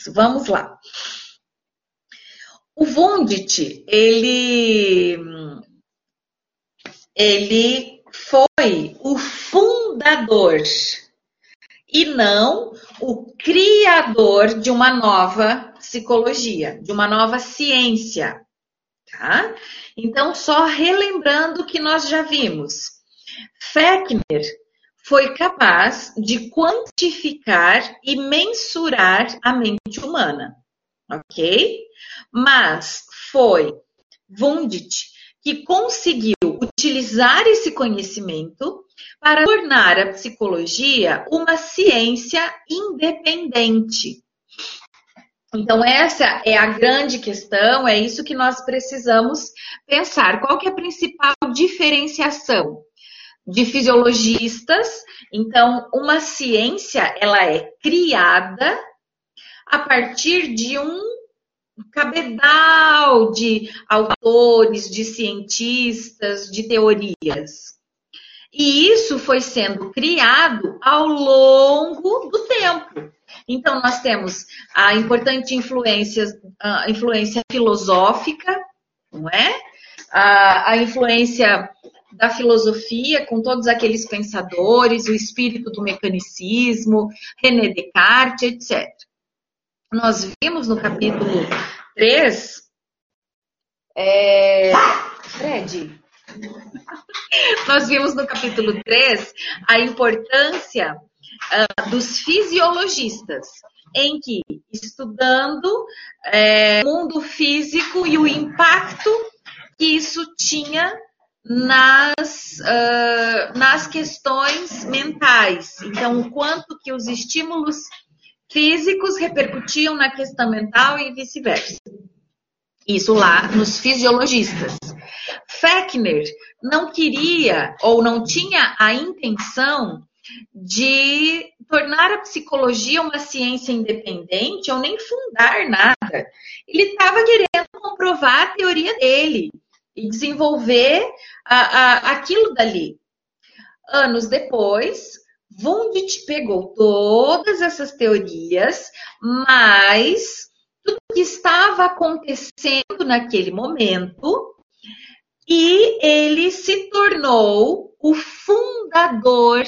isso. Vamos lá. O Wundt, ele, ele foi o fundador e não o criador de uma nova psicologia, de uma nova ciência, tá? Então, só relembrando o que nós já vimos. Fechner foi capaz de quantificar e mensurar a mente humana, ok? Mas foi Wundt que conseguiu utilizar esse conhecimento para tornar a psicologia uma ciência independente. Então, essa é a grande questão, é isso que nós precisamos pensar. Qual que é a principal diferenciação de fisiologistas? Então, uma ciência, ela é criada a partir de um cabedal de autores, de cientistas, de teorias. E isso foi sendo criado ao longo do tempo. Então, nós temos a importante influência, a influência filosófica, não é? A, a influência da filosofia, com todos aqueles pensadores, o espírito do mecanicismo, René Descartes, etc. Nós vimos no capítulo 3, é... Fred, nós vimos no capítulo 3 a importância uh, dos fisiologistas, em que, estudando é, o mundo físico e o impacto que isso tinha nas, uh, nas questões mentais. Então, o quanto que os estímulos físicos repercutiam na questão mental e vice-versa. Isso lá nos fisiologistas. Fechner não queria ou não tinha a intenção de tornar a psicologia uma ciência independente ou nem fundar nada. Ele estava querendo comprovar a teoria dele e desenvolver a, a, aquilo dali. Anos depois, Wundt pegou todas essas teorias, mas tudo que estava acontecendo naquele momento e ele se tornou o fundador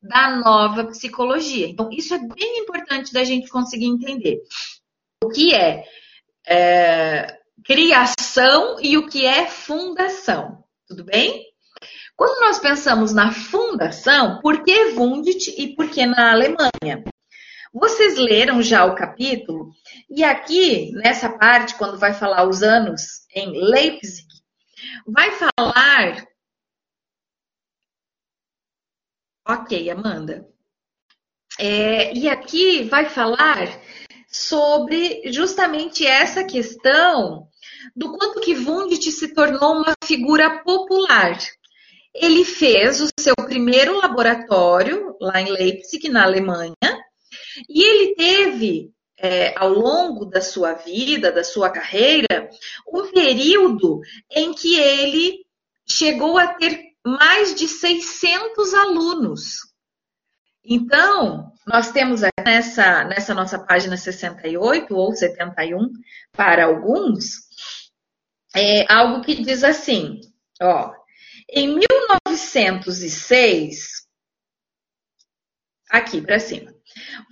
da nova psicologia. Então, isso é bem importante da gente conseguir entender. O que é, é criação e o que é fundação. Tudo bem? Quando nós pensamos na fundação, por que Wundt e por que na Alemanha? Vocês leram já o capítulo? E aqui, nessa parte, quando vai falar os anos em Leipzig, vai falar Ok, Amanda. É, e aqui vai falar sobre justamente essa questão do quanto que Wundt se tornou uma figura popular. Ele fez o seu primeiro laboratório lá em Leipzig, na Alemanha, e ele teve, é, ao longo da sua vida, da sua carreira, um período em que ele chegou a ter mais de 600 alunos. Então, nós temos nessa, nessa nossa página 68 ou 71 para alguns, é, algo que diz assim, ó, em 1906, aqui para cima,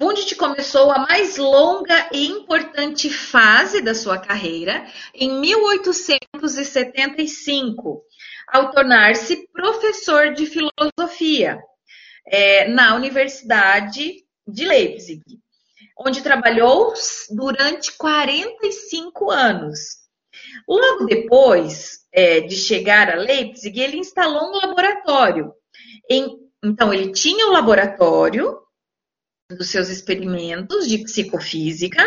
Wundt começou a mais longa e importante fase da sua carreira em 1875, ao tornar-se professor de filosofia é, na Universidade de Leipzig, onde trabalhou durante 45 anos. Logo depois é, de chegar a Leipzig, ele instalou um laboratório. Em, então, ele tinha o laboratório dos seus experimentos de psicofísica,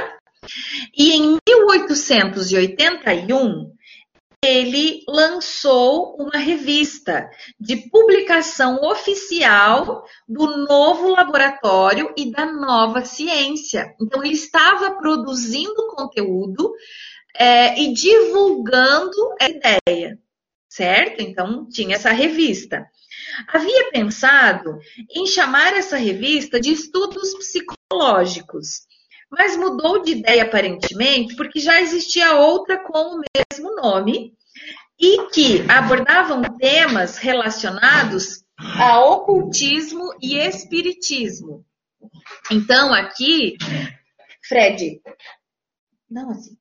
e em 1881 ele lançou uma revista de publicação oficial do novo laboratório e da nova ciência. Então, ele estava produzindo conteúdo é, e divulgando a ideia, certo? Então, tinha essa revista. Havia pensado em chamar essa revista de estudos psicológicos, mas mudou de ideia aparentemente porque já existia outra com o mesmo nome e que abordavam temas relacionados a ocultismo e espiritismo. Então, aqui, Fred, não assim.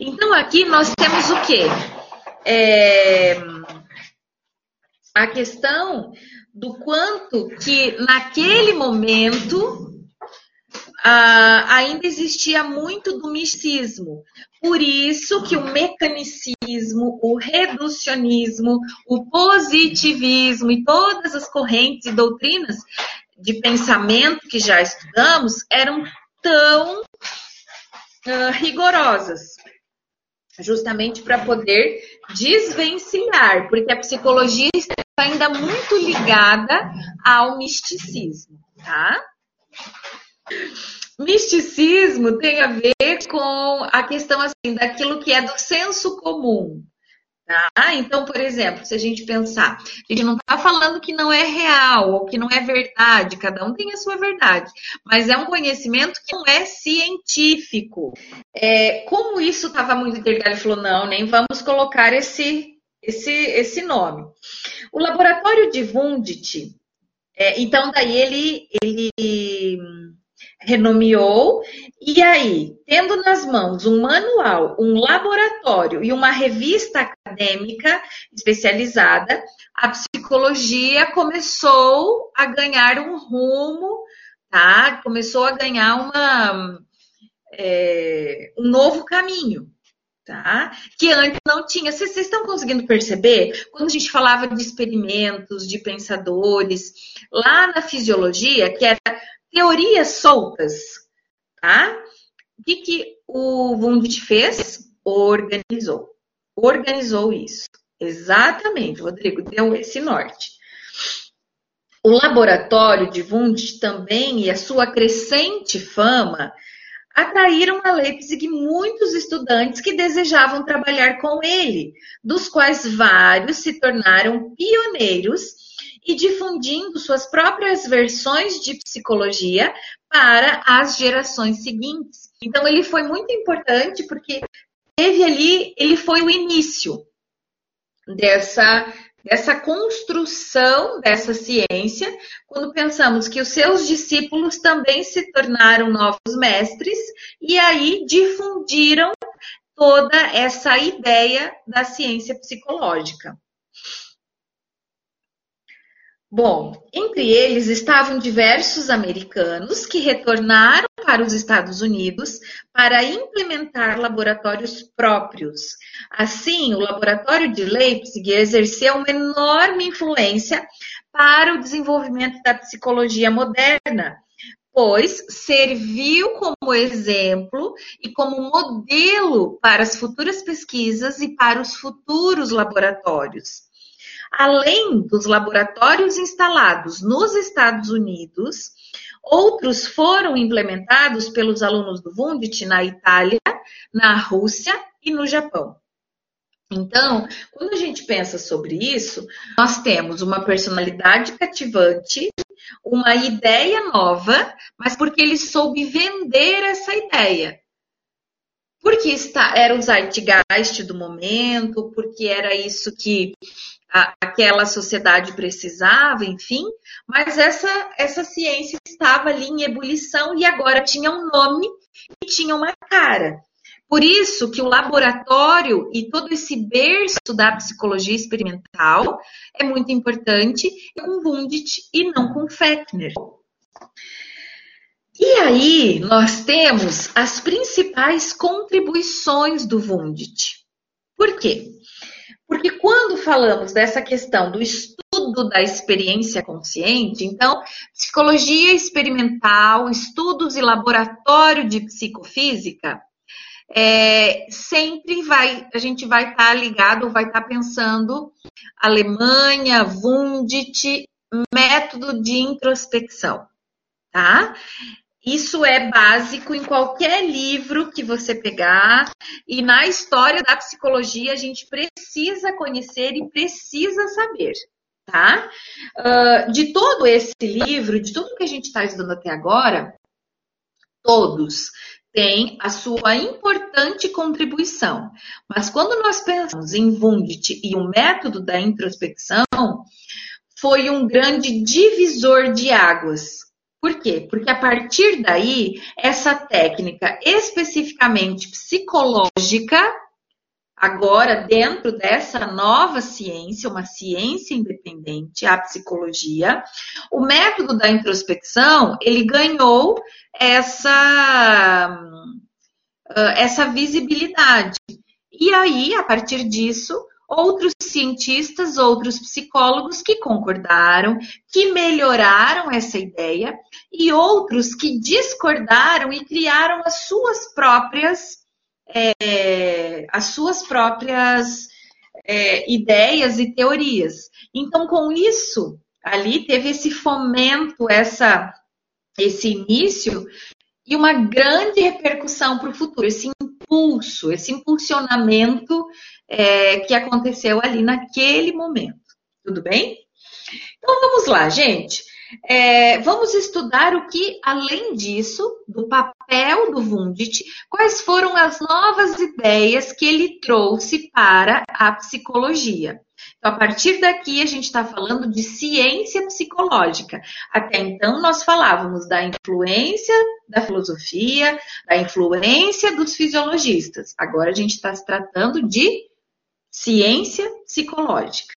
Então, aqui nós temos o quê? É, a questão do quanto que naquele momento ah, ainda existia muito do misticismo. Por isso que o mecanicismo, o reducionismo, o positivismo e todas as correntes e doutrinas de pensamento que já estudamos eram tão uh, rigorosas, justamente para poder desvencilhar, porque a psicologia está ainda muito ligada ao misticismo, tá? Misticismo tem a ver com a questão assim daquilo que é do senso comum, Tá? Então, por exemplo, se a gente pensar, a gente não está falando que não é real ou que não é verdade, cada um tem a sua verdade, mas é um conhecimento que não é científico. É, como isso estava muito interligado, ele falou: não, nem vamos colocar esse, esse, esse nome. O laboratório de Wundt, é, então, daí ele, ele renomeou, e aí, tendo nas mãos um manual, um laboratório e uma revista acadêmica especializada, a psicologia começou a ganhar um rumo, tá? Começou a ganhar uma, é, um novo caminho. Tá? Que antes não tinha. Vocês estão conseguindo perceber? Quando a gente falava de experimentos, de pensadores, lá na fisiologia, que era teorias soltas, tá? O que, que o Wundt fez? Organizou. Organizou isso. Exatamente, Rodrigo, deu esse norte. O laboratório de Wundt também e a sua crescente fama atraíram a Leipzig muitos estudantes que desejavam trabalhar com ele, dos quais vários se tornaram pioneiros e difundindo suas próprias versões de psicologia para as gerações seguintes. Então ele foi muito importante porque teve ali, ele foi o início dessa dessa construção dessa ciência, quando pensamos que os seus discípulos também se tornaram novos mestres e aí difundiram toda essa ideia da ciência psicológica. Bom, entre eles estavam diversos americanos que retornaram para os Estados Unidos para implementar laboratórios próprios. Assim, o laboratório de Leipzig exerceu uma enorme influência para o desenvolvimento da psicologia moderna, pois serviu como exemplo e como modelo para as futuras pesquisas e para os futuros laboratórios. Além dos laboratórios instalados nos Estados Unidos, outros foram implementados pelos alunos do Wundt na Itália, na Rússia e no Japão. Então, quando a gente pensa sobre isso, nós temos uma personalidade cativante, uma ideia nova, mas porque ele soube vender essa ideia. Porque está, era o zeitgeist do momento, porque era isso que aquela sociedade precisava, enfim, mas essa, essa ciência estava ali em ebulição e agora tinha um nome e tinha uma cara. Por isso que o laboratório e todo esse berço da psicologia experimental é muito importante com Wundt e não com Fechner. E aí nós temos as principais contribuições do Wundt. Por quê? Porque quando falamos dessa questão do estudo da experiência consciente, então, psicologia experimental, estudos e laboratório de psicofísica, é, sempre vai, a gente vai estar tá ligado, vai estar tá pensando Alemanha, Wundt, método de introspecção, tá? Isso é básico em qualquer livro que você pegar. E na história da psicologia, a gente precisa conhecer e precisa saber. Tá? Uh, de todo esse livro, de tudo que a gente está estudando até agora, Todos têm a sua importante contribuição. Mas quando nós pensamos em Wundt e o método da introspecção, foi um grande divisor de águas. Por quê? Porque a partir daí, essa técnica especificamente psicológica agora dentro dessa nova ciência, uma ciência independente, a psicologia, o método da introspecção, ele ganhou essa essa visibilidade. E aí, a partir disso, outros cientistas, outros psicólogos que concordaram, que melhoraram essa ideia e outros que discordaram e criaram as suas próprias é, as suas próprias é, ideias e teorias. Então, com isso, ali teve esse fomento, essa, esse início e uma grande repercussão para o futuro, esse impulso, esse impulsionamento é, que aconteceu ali naquele momento. Tudo bem? Então vamos lá, gente. É, vamos estudar o que, além disso, do papel do Wundt, quais foram as novas ideias que ele trouxe para a psicologia. Então, a partir daqui, a gente está falando de ciência psicológica. Até então, nós falávamos da influência da filosofia, da influência dos fisiologistas. Agora, a gente está se tratando de ciência psicológica.